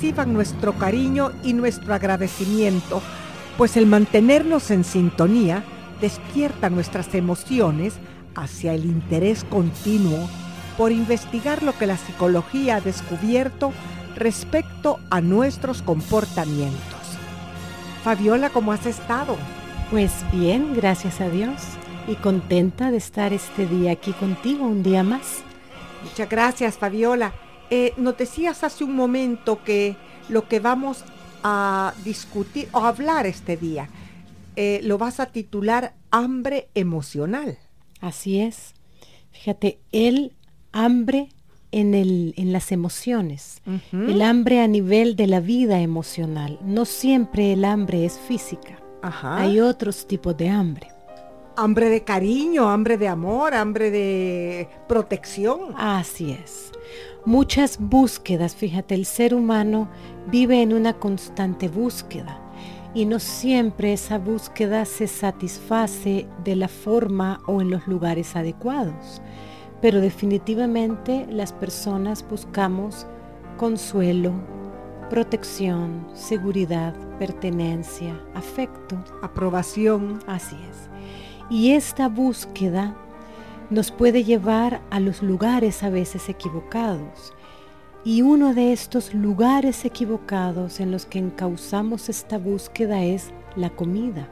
Reciban nuestro cariño y nuestro agradecimiento, pues el mantenernos en sintonía despierta nuestras emociones hacia el interés continuo por investigar lo que la psicología ha descubierto respecto a nuestros comportamientos. Fabiola, ¿cómo has estado? Pues bien, gracias a Dios. Y contenta de estar este día aquí contigo, un día más. Muchas gracias, Fabiola. Eh, nos decías hace un momento que lo que vamos a discutir o hablar este día eh, lo vas a titular hambre emocional. Así es. Fíjate, el hambre en, el, en las emociones, el hambre a nivel de la vida emocional. No siempre el hambre es física. Ajá. Hay otros tipos de hambre. Hambre de cariño, hambre de amor, hambre de protección. Así es. Muchas búsquedas, fíjate, el ser humano vive en una constante búsqueda y no siempre esa búsqueda se satisface de la forma o en los lugares adecuados. Pero definitivamente las personas buscamos consuelo, protección, seguridad, pertenencia, afecto. Aprobación. Así es. Y esta búsqueda nos puede llevar a los lugares a veces equivocados. Y uno de estos lugares equivocados en los que encauzamos esta búsqueda es la comida.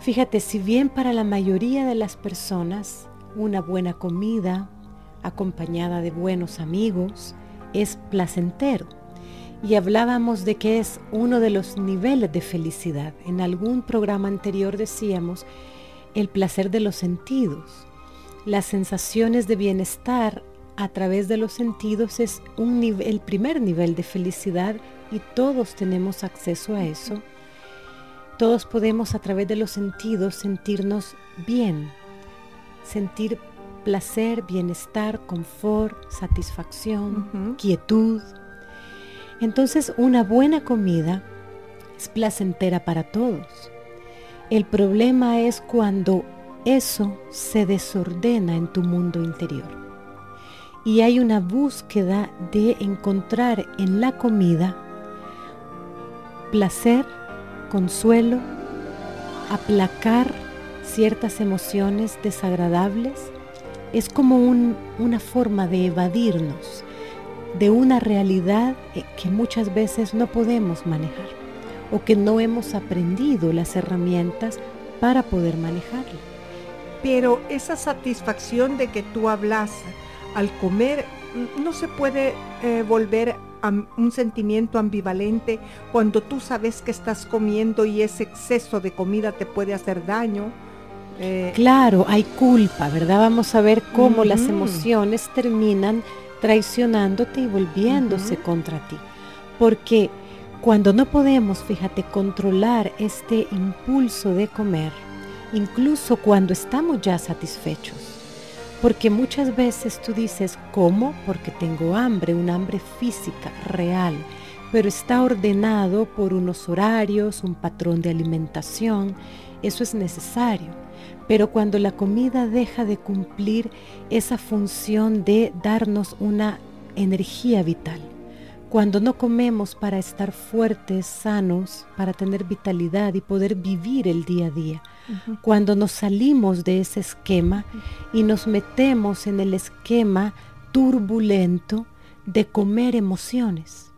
Fíjate, si bien para la mayoría de las personas una buena comida acompañada de buenos amigos es placentero, y hablábamos de que es uno de los niveles de felicidad. En algún programa anterior decíamos el placer de los sentidos. Las sensaciones de bienestar a través de los sentidos es un el primer nivel de felicidad y todos tenemos acceso a eso. Todos podemos a través de los sentidos sentirnos bien, sentir placer, bienestar, confort, satisfacción, quietud. Entonces una buena comida es placentera para todos. El problema es cuando eso se desordena en tu mundo interior. y hay una búsqueda de encontrar en la comida placer, consuelo, aplacar ciertas emociones desagradables. Es como una forma de evadirnos de una realidad eh, que muchas veces no podemos manejar o que no hemos aprendido las herramientas para poder manejarla. Pero esa satisfacción de que tú hablas al comer no se puede eh, volver a un sentimiento ambivalente cuando tú sabes que estás comiendo y ese exceso de comida te puede hacer daño. Eh, claro, hay culpa, ¿verdad? Vamos a ver cómo las emociones terminan traicionándote y volviéndose contra ti. Porque cuando no podemos, fíjate, controlar este impulso de comer, incluso cuando estamos ya satisfechos, porque muchas veces tú dices, ¿cómo? Porque tengo hambre, un hambre física, real, pero está ordenado por unos horarios, un patrón de alimentación, eso es necesario. Pero cuando la comida deja de cumplir esa función de darnos una energía vital, cuando no comemos para estar fuertes, sanos, para tener vitalidad y poder vivir el día a día, cuando nos salimos de ese esquema y nos metemos en el esquema turbulento de comer emociones,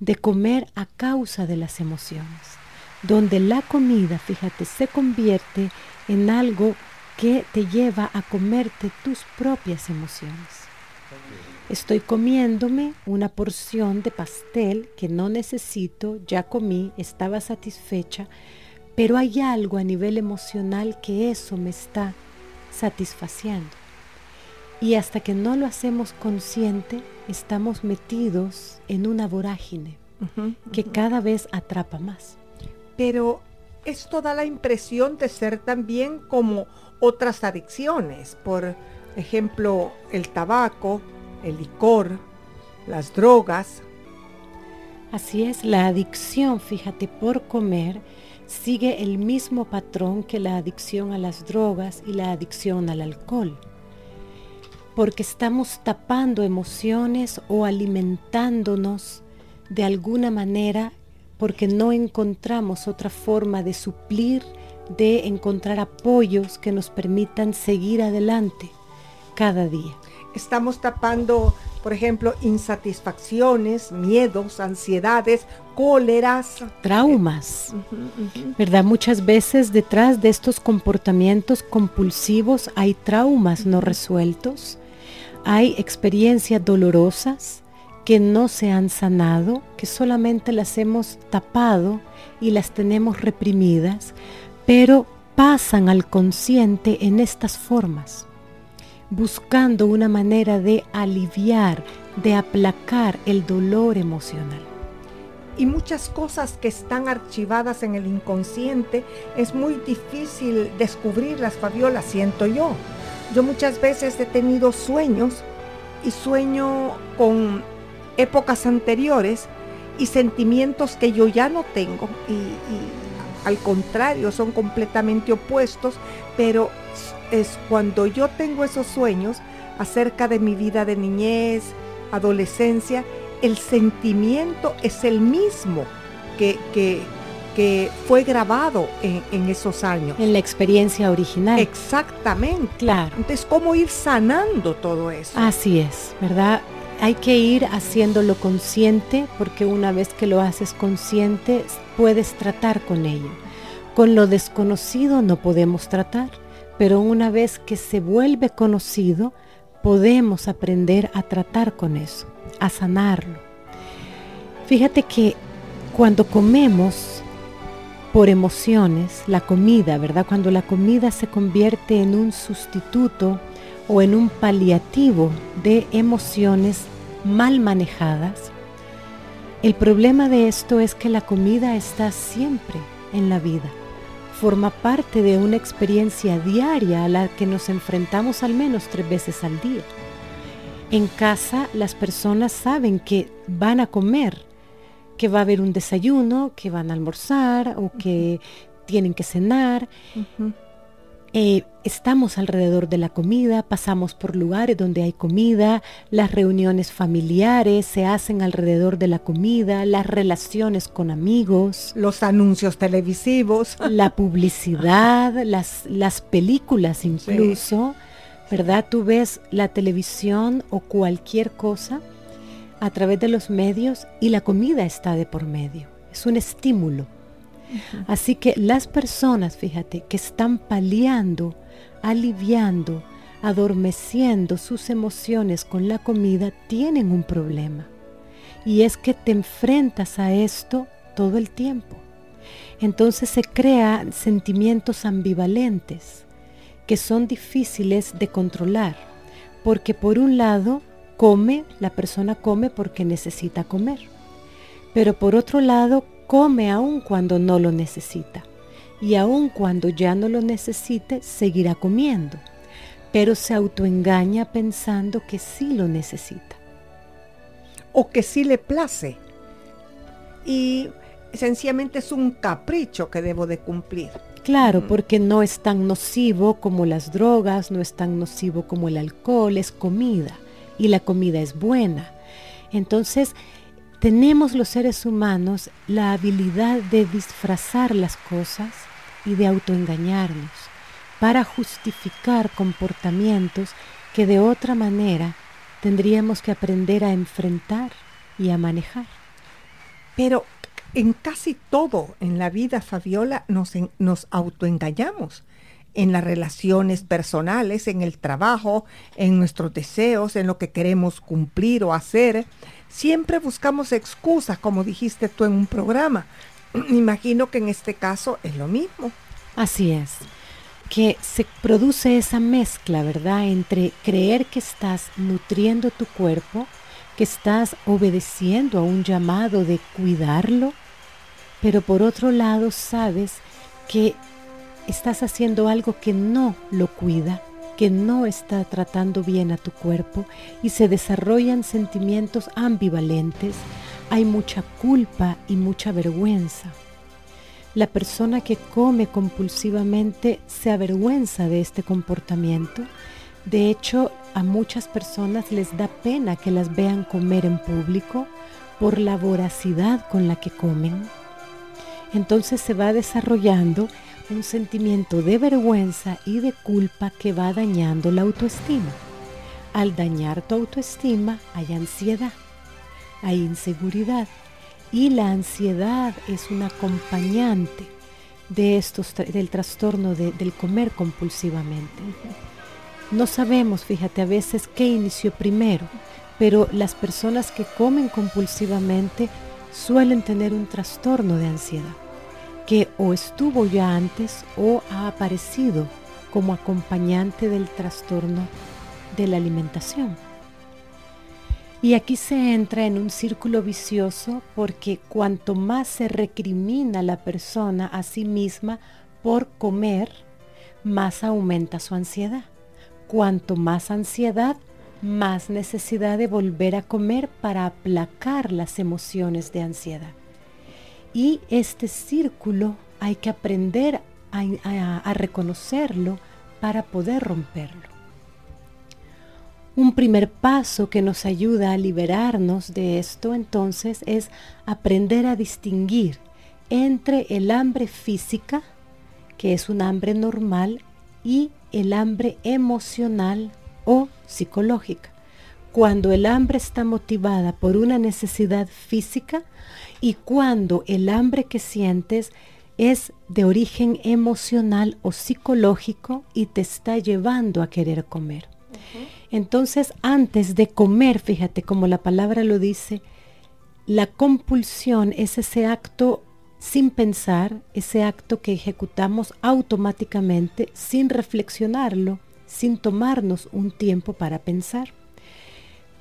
de comer a causa de las emociones, donde la comida, fíjate, se convierte en algo que te lleva a comerte tus propias emociones. Estoy comiéndome una porción de pastel que no necesito, ya comí, estaba satisfecha, pero hay algo a nivel emocional que eso me está satisfaciendo. Y hasta que no lo hacemos consciente, estamos metidos en una vorágine que cada vez atrapa más. Pero esto da la impresión de ser también como otras adicciones, por ejemplo, el tabaco, el licor, las drogas. Así es, la adicción, fíjate, por comer sigue el mismo patrón que la adicción a las drogas y la adicción al alcohol. Porque estamos tapando emociones o alimentándonos de alguna manera porque no encontramos otra forma de suplir, de encontrar apoyos que nos permitan seguir adelante cada día. Estamos tapando, por ejemplo, insatisfacciones, miedos, ansiedades, cóleras. Traumas, ¿verdad? Muchas veces detrás de estos comportamientos compulsivos hay traumas no resueltos, hay experiencias dolorosas, que no se han sanado, que solamente las hemos tapado y las tenemos reprimidas, pero pasan al consciente en estas formas, buscando una manera de aliviar, de aplacar el dolor emocional. Y muchas cosas que están archivadas en el inconsciente es muy difícil descubrirlas, Fabiola, siento yo. Yo muchas veces he tenido sueños y sueño con épocas anteriores y sentimientos que yo ya no tengo y, al contrario son completamente opuestos, pero es cuando yo tengo esos sueños acerca de mi vida de niñez, adolescencia, el sentimiento es el mismo que, que, fue grabado en, en, esos años. En la experiencia original. Exactamente. Claro. Entonces, ¿cómo ir sanando todo eso? Así es, ¿verdad? hay que ir haciéndolo consciente porque una vez que lo haces consciente puedes tratar con ello. Con lo desconocido no podemos tratar, pero una vez que se vuelve conocido podemos aprender a tratar con eso, a sanarlo. Fíjate que cuando comemos por emociones, la comida, ¿verdad? Cuando la comida se convierte en un sustituto o en un paliativo de emociones mal manejadas. El problema de esto es que la comida está siempre en la vida. Forma parte de una experiencia diaria a la que nos enfrentamos al menos tres veces al día. En casa las personas saben que van a comer, que va a haber un desayuno, que van a almorzar o que tienen que cenar. Eh, estamos alrededor de la comida, pasamos por lugares donde hay comida, las reuniones familiares se hacen alrededor de la comida, las relaciones con amigos, los anuncios televisivos, la publicidad, las, las películas incluso, ¿verdad? Tú ves la televisión o cualquier cosa a través de los medios y la comida está de por medio. Es un estímulo. Así que las personas, fíjate, que están paliando, aliviando, adormeciendo sus emociones con la comida, tienen un problema. Y es que te enfrentas a esto todo el tiempo. Entonces se crean sentimientos ambivalentes que son difíciles de controlar, porque por un lado come, la persona come porque necesita comer, pero por otro lado come aun cuando no lo necesita. Y aun cuando ya no lo necesite, seguirá comiendo. Pero se autoengaña pensando que sí lo necesita. O que sí le place. Y sencillamente es un capricho que debo de cumplir. Claro, porque no es tan nocivo como las drogas, no es tan nocivo como el alcohol, es comida y la comida es buena. Entonces, tenemos los seres humanos la habilidad de disfrazar las cosas y de autoengañarnos para justificar comportamientos que de otra manera tendríamos que aprender a enfrentar y a manejar. Pero en casi todo en la vida, Fabiola, nos, autoengañamos en las relaciones personales, en el trabajo, en nuestros deseos, en lo que queremos cumplir o hacer. Siempre buscamos excusas, como dijiste tú en un programa. Imagino que en este caso es lo mismo. Así es, que se produce esa mezcla, ¿verdad?, entre creer que estás nutriendo tu cuerpo, que estás obedeciendo a un llamado de cuidarlo, pero por otro lado sabes que estás haciendo algo que no lo cuida que no está tratando bien a tu cuerpo y se desarrollan sentimientos ambivalentes, hay mucha culpa y mucha vergüenza. La persona que come compulsivamente se avergüenza de este comportamiento. De hecho, a muchas personas les da pena que las vean comer en público por la voracidad con la que comen. Entonces se va desarrollando un sentimiento de vergüenza y de culpa que va dañando la autoestima. Al dañar tu autoestima hay ansiedad, hay inseguridad y la ansiedad es un acompañante de estos, del trastorno del comer compulsivamente. No sabemos, fíjate, a veces qué inició primero, pero las personas que comen compulsivamente suelen tener un trastorno de ansiedad que o estuvo ya antes o ha aparecido como acompañante del trastorno de la alimentación. Y aquí se entra en un círculo vicioso porque cuanto más se recrimina la persona a sí misma por comer, más aumenta su ansiedad. Cuanto más ansiedad, más necesidad de volver a comer para aplacar las emociones de ansiedad. Y este círculo hay que aprender a, reconocerlo para poder romperlo. Un primer paso que nos ayuda a liberarnos de esto entonces es aprender a distinguir entre el hambre física, que es un hambre normal, y el hambre emocional o psicológica. Cuando el hambre está motivada por una necesidad física, y cuando el hambre que sientes es de origen emocional o psicológico y te está llevando a querer comer. Entonces, antes de comer, fíjate como la palabra lo dice, la compulsión es ese acto sin pensar, ese acto que ejecutamos automáticamente sin reflexionarlo, sin tomarnos un tiempo para pensar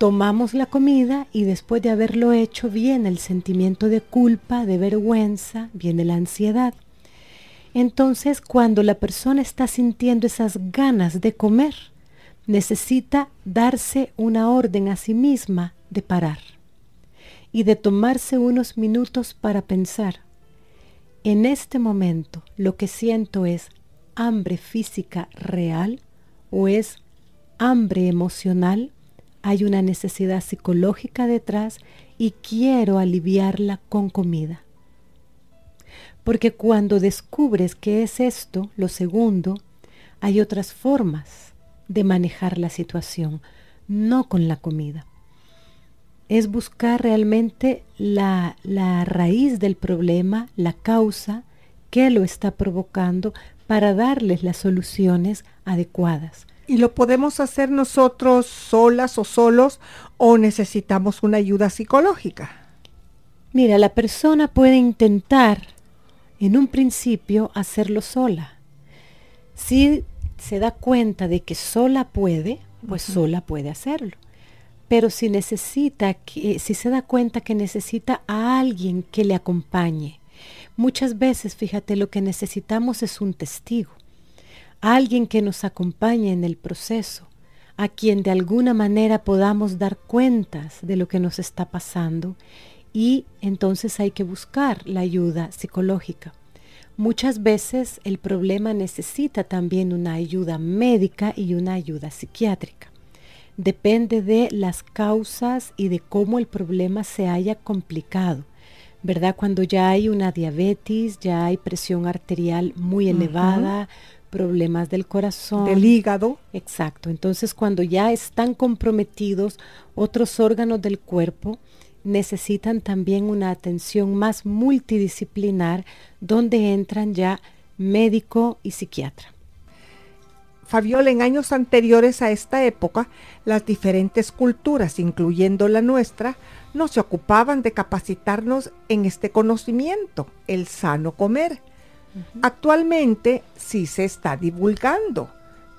tomamos la comida y después de haberlo hecho viene el sentimiento de culpa, de vergüenza, viene la ansiedad. Entonces, cuando la persona está sintiendo esas ganas de comer, necesita darse una orden a sí misma de parar y de tomarse unos minutos para pensar. En este momento lo que siento es hambre física real o es hambre emocional, hay una necesidad psicológica detrás y quiero aliviarla con comida. Porque cuando descubres que es esto, lo segundo, hay otras formas de manejar la situación, no con la comida. Es buscar realmente la, la raíz del problema, la causa que lo está provocando para darles las soluciones adecuadas. ¿Y lo podemos hacer nosotros solas o solos o necesitamos una ayuda psicológica? Mira, la persona puede intentar en un principio hacerlo sola. Si se da cuenta de que sola puede, pues sola puede hacerlo. Pero si necesita que, si se da cuenta que necesita a alguien que le acompañe, muchas veces, fíjate, lo que necesitamos es un testigo alguien que nos acompañe en el proceso, a quien de alguna manera podamos dar cuentas de lo que nos está pasando y entonces hay que buscar la ayuda psicológica. Muchas veces el problema necesita también una ayuda médica y una ayuda psiquiátrica. Depende de las causas y de cómo el problema se haya complicado. ¿Verdad? Cuando ya hay una diabetes, ya hay presión arterial muy elevada, problemas del corazón. Del hígado. Exacto. Entonces, cuando ya están comprometidos otros órganos del cuerpo, necesitan también una atención más multidisciplinar donde entran ya médico y psiquiatra. Fabiola, en años anteriores a esta época, las diferentes culturas, incluyendo la nuestra, no se ocupaban de capacitarnos en este conocimiento, el sano comer. Actualmente sí se está divulgando,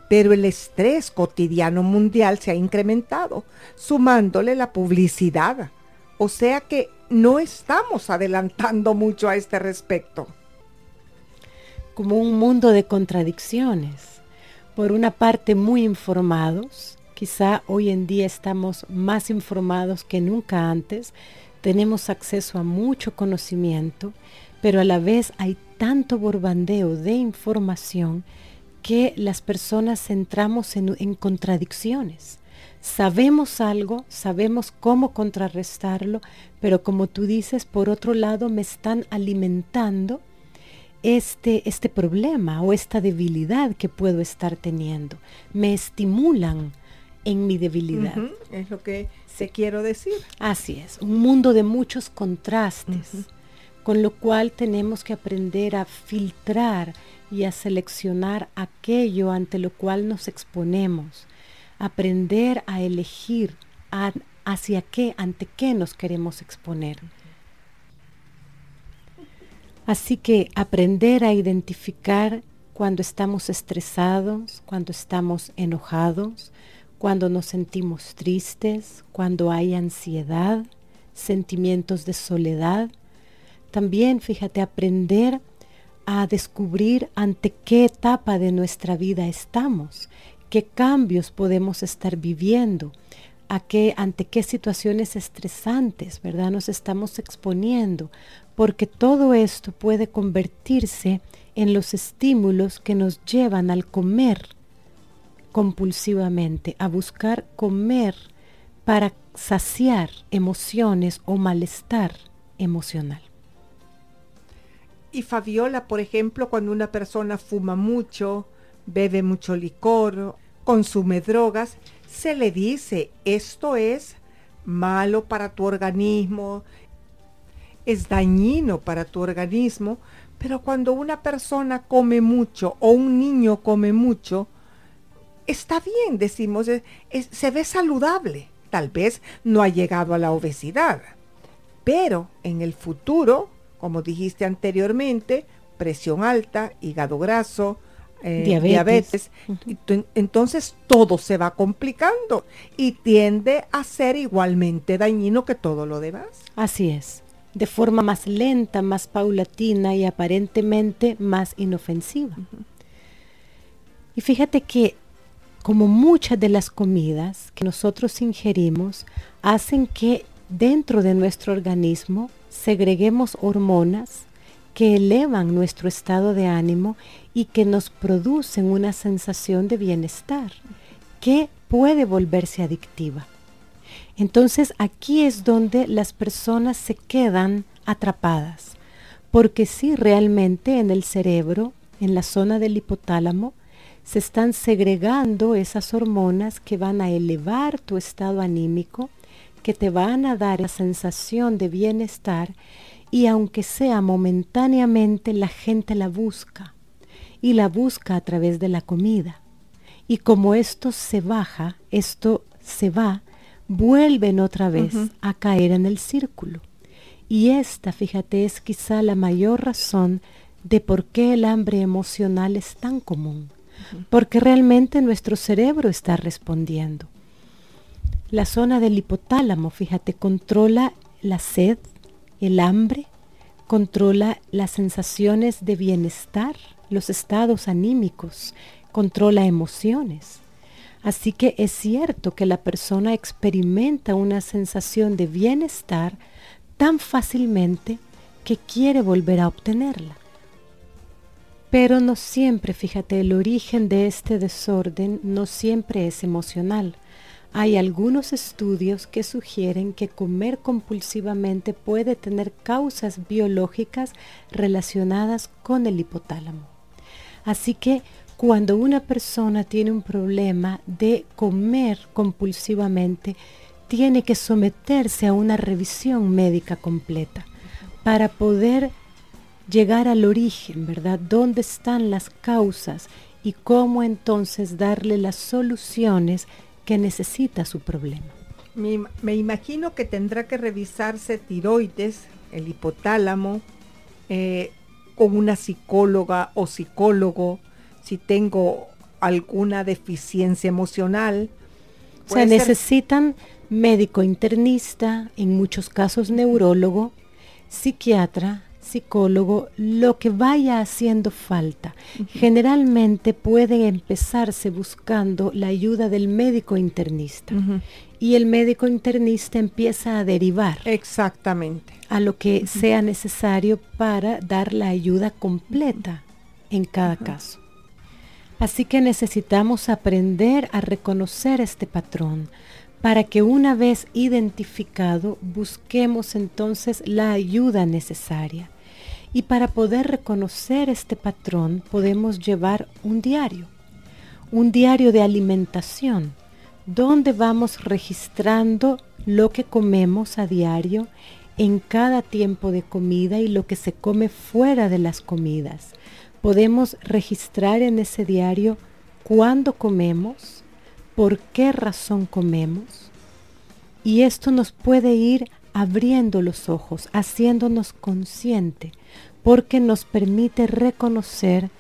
pero el estrés cotidiano mundial se ha incrementado, sumándole la publicidad. O sea que no estamos adelantando mucho a este respecto. Como un mundo de contradicciones. Por una parte muy informados, quizá hoy en día estamos más informados que nunca antes, tenemos acceso a mucho conocimiento, pero a la vez hay tanto borbandeo de información que las personas entramos en, en contradicciones. Sabemos algo, sabemos cómo contrarrestarlo, pero como tú dices, por otro lado me están alimentando este, este problema o esta debilidad que puedo estar teniendo. Me estimulan en mi debilidad. es lo que se quiero decir. Así es, un mundo de muchos contrastes con lo cual tenemos que aprender a filtrar y a seleccionar aquello ante lo cual nos exponemos, aprender a elegir hacia qué, ante qué nos queremos exponer. Así que aprender a identificar cuando estamos estresados, cuando estamos enojados, cuando nos sentimos tristes, cuando hay ansiedad, sentimientos de soledad, también, fíjate, aprender a descubrir ante qué etapa de nuestra vida estamos, qué cambios podemos estar viviendo, a qué, ante qué situaciones estresantes, ¿verdad? Nos estamos exponiendo, porque todo esto puede convertirse en los estímulos que nos llevan al comer compulsivamente, a buscar comer para saciar emociones o malestar emocional. Y Fabiola, por ejemplo, cuando una persona fuma mucho, bebe mucho licor, consume drogas, se le dice, esto es malo para tu organismo, es dañino para tu organismo, pero cuando una persona come mucho o un niño come mucho, está bien, decimos, se ve saludable, tal vez no ha llegado a la obesidad, pero en el futuro como dijiste anteriormente, presión alta, hígado graso, eh, diabetes. Entonces todo se va complicando y tiende a ser igualmente dañino que todo lo demás. Así es, de forma más lenta, más paulatina y aparentemente más inofensiva. Y fíjate que como muchas de las comidas que nosotros ingerimos hacen que dentro de nuestro organismo segreguemos hormonas que elevan nuestro estado de ánimo y que nos producen una sensación de bienestar que puede volverse adictiva. Entonces aquí es donde las personas se quedan atrapadas, porque si realmente en el cerebro, en la zona del hipotálamo, se están segregando esas hormonas que van a elevar tu estado anímico, que te van a dar la sensación de bienestar y aunque sea momentáneamente la gente la busca y la busca a través de la comida. Y como esto se baja, esto se va, vuelven otra vez a caer en el círculo. Y esta, fíjate, es quizá la mayor razón de por qué el hambre emocional es tan común porque realmente nuestro cerebro está respondiendo. La zona del hipotálamo, fíjate, controla la sed, el hambre, controla las sensaciones de bienestar, los estados anímicos, controla emociones. Así que es cierto que la persona experimenta una sensación de bienestar tan fácilmente que quiere volver a obtenerla. Pero no siempre, fíjate, el origen de este desorden no siempre es emocional. Hay algunos estudios que sugieren que comer compulsivamente puede tener causas biológicas relacionadas con el hipotálamo. Así que cuando una persona tiene un problema de comer compulsivamente, tiene que someterse a una revisión médica completa para poder llegar al origen, ¿verdad? ¿Dónde están las causas y cómo entonces darle las soluciones que necesita su problema? Me, imagino que tendrá que revisarse tiroides, el hipotálamo, eh, con una psicóloga o psicólogo, si tengo alguna deficiencia emocional. Se necesitan médico internista, en muchos casos neurólogo, psiquiatra, psicólogo lo que vaya haciendo falta. Generalmente puede empezarse buscando la ayuda del médico internista. Y el médico internista empieza a derivar. Exactamente. A lo que sea necesario para dar la ayuda completa en cada caso. Así que necesitamos aprender a reconocer este patrón, para que una vez identificado busquemos entonces la ayuda necesaria. Y para poder reconocer este patrón podemos llevar un diario, un diario de alimentación, donde vamos registrando lo que comemos a diario en cada tiempo de comida y lo que se come fuera de las comidas. Podemos registrar en ese diario cuándo comemos, por qué razón comemos. Y esto nos puede ir abriendo los ojos, haciéndonos consciente, porque nos permite reconocer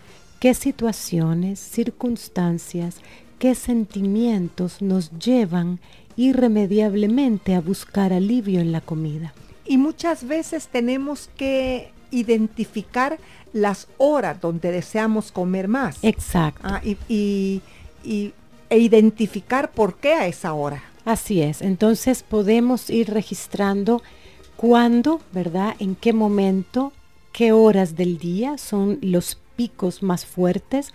qué situaciones, circunstancias, qué sentimientos nos llevan irremediablemente a buscar alivio en la comida. Y muchas veces tenemos que identificar las horas donde deseamos comer más. Exacto. Ah, y, y e identificar por qué a esa hora. Así es, entonces podemos ir registrando cuándo, ¿verdad? En qué momento, qué horas del día son los picos más fuertes,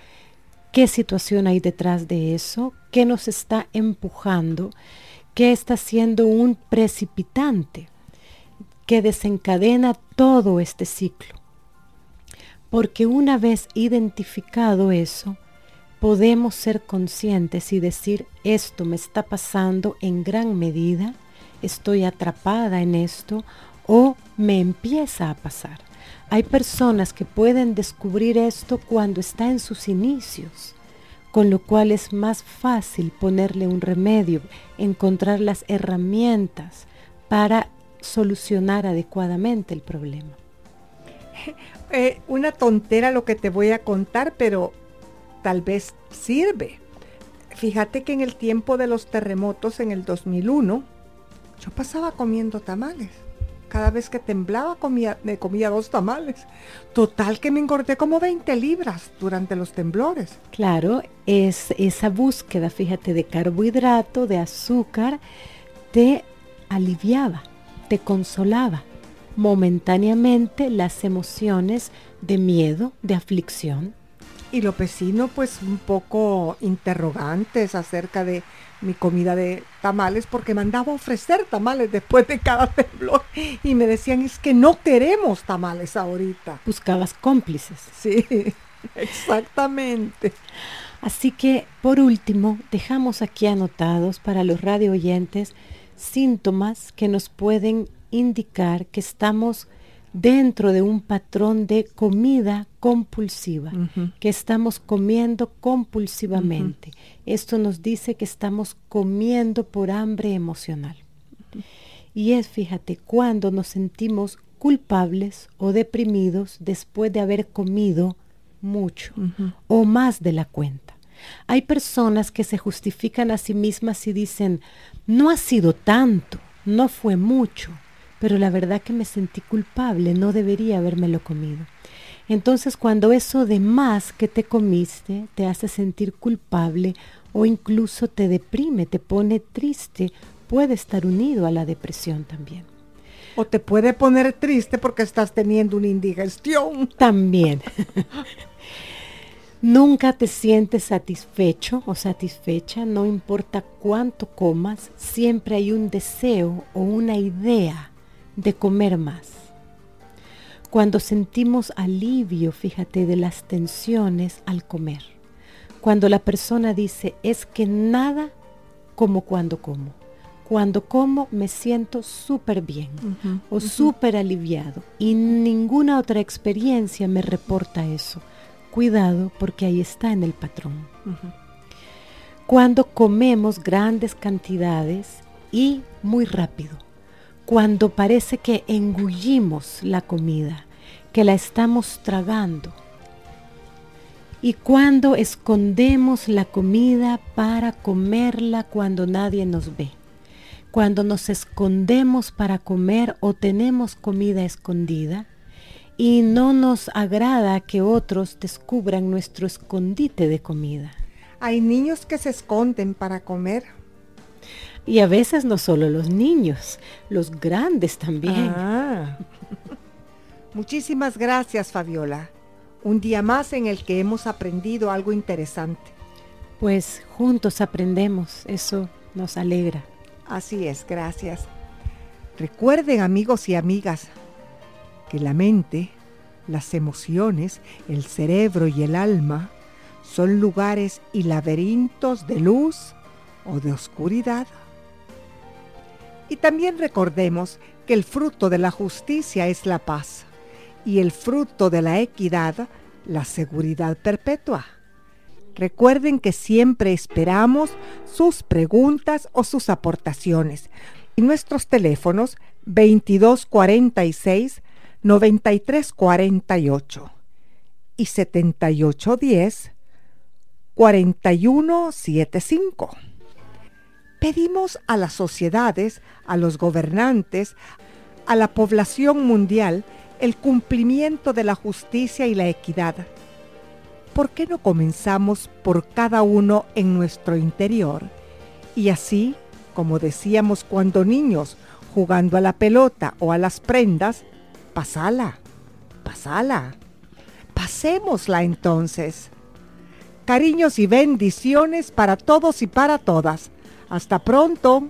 qué situación hay detrás de eso, qué nos está empujando, qué está siendo un precipitante que desencadena todo este ciclo. Porque una vez identificado eso, podemos ser conscientes y decir, esto me está pasando en gran medida, estoy atrapada en esto o me empieza a pasar. Hay personas que pueden descubrir esto cuando está en sus inicios, con lo cual es más fácil ponerle un remedio, encontrar las herramientas para solucionar adecuadamente el problema. Eh, una tontera lo que te voy a contar, pero tal vez sirve. Fíjate que en el tiempo de los terremotos en el 2001, yo pasaba comiendo tamales. Cada vez que temblaba comía, me comía dos tamales. Total que me engordé como 20 libras durante los temblores. Claro, es esa búsqueda, fíjate, de carbohidrato, de azúcar, te aliviaba, te consolaba. momentáneamente las emociones de miedo, de aflicción. Y los vecinos pues un poco interrogantes acerca de mi comida de tamales porque mandaba ofrecer tamales después de cada temblor y me decían es que no queremos tamales ahorita. Buscabas cómplices. Sí, exactamente. Así que, por último, dejamos aquí anotados para los radio oyentes síntomas que nos pueden indicar que estamos dentro de un patrón de comida compulsiva, que estamos comiendo compulsivamente. Esto nos dice que estamos comiendo por hambre emocional. Y es, fíjate, cuando nos sentimos culpables o deprimidos después de haber comido mucho o más de la cuenta. Hay personas que se justifican a sí mismas y dicen, no ha sido tanto, no fue mucho, pero la verdad que me sentí culpable, no debería habérmelo comido. Entonces cuando eso de más que te comiste te hace sentir culpable o incluso te deprime, te pone triste, puede estar unido a la depresión también. O te puede poner triste porque estás teniendo una indigestión. También. Nunca te sientes satisfecho o satisfecha, no importa cuánto comas, siempre hay un deseo o una idea de comer más. Cuando sentimos alivio, fíjate, de las tensiones al comer. Cuando la persona dice, es que nada como cuando como. Cuando como me siento súper bien o súper aliviado y ninguna otra experiencia me reporta eso. Cuidado porque ahí está en el patrón. Cuando comemos grandes cantidades y muy rápido cuando parece que engullimos la comida, que la estamos tragando. Y cuando escondemos la comida para comerla cuando nadie nos ve. Cuando nos escondemos para comer o tenemos comida escondida y no nos agrada que otros descubran nuestro escondite de comida. Hay niños que se esconden para comer y a veces no solo los niños, los grandes también. Ah. Muchísimas gracias, Fabiola. Un día más en el que hemos aprendido algo interesante. Pues juntos aprendemos, eso nos alegra. Así es, gracias. Recuerden, amigos y amigas, que la mente, las emociones, el cerebro y el alma son lugares y laberintos de luz o de oscuridad. Y también recordemos que el fruto de la justicia es la paz y el fruto de la equidad la seguridad perpetua. Recuerden que siempre esperamos sus preguntas o sus aportaciones. Y nuestros teléfonos 2246 9348 y 7810 4175 pedimos a las sociedades, a los gobernantes, a la población mundial el cumplimiento de la justicia y la equidad. ¿Por qué no comenzamos por cada uno en nuestro interior? Y así, como decíamos cuando niños, jugando a la pelota o a las prendas, pasala, pasala. Pasémosla entonces. Cariños y bendiciones para todos y para todas. Hasta pronto.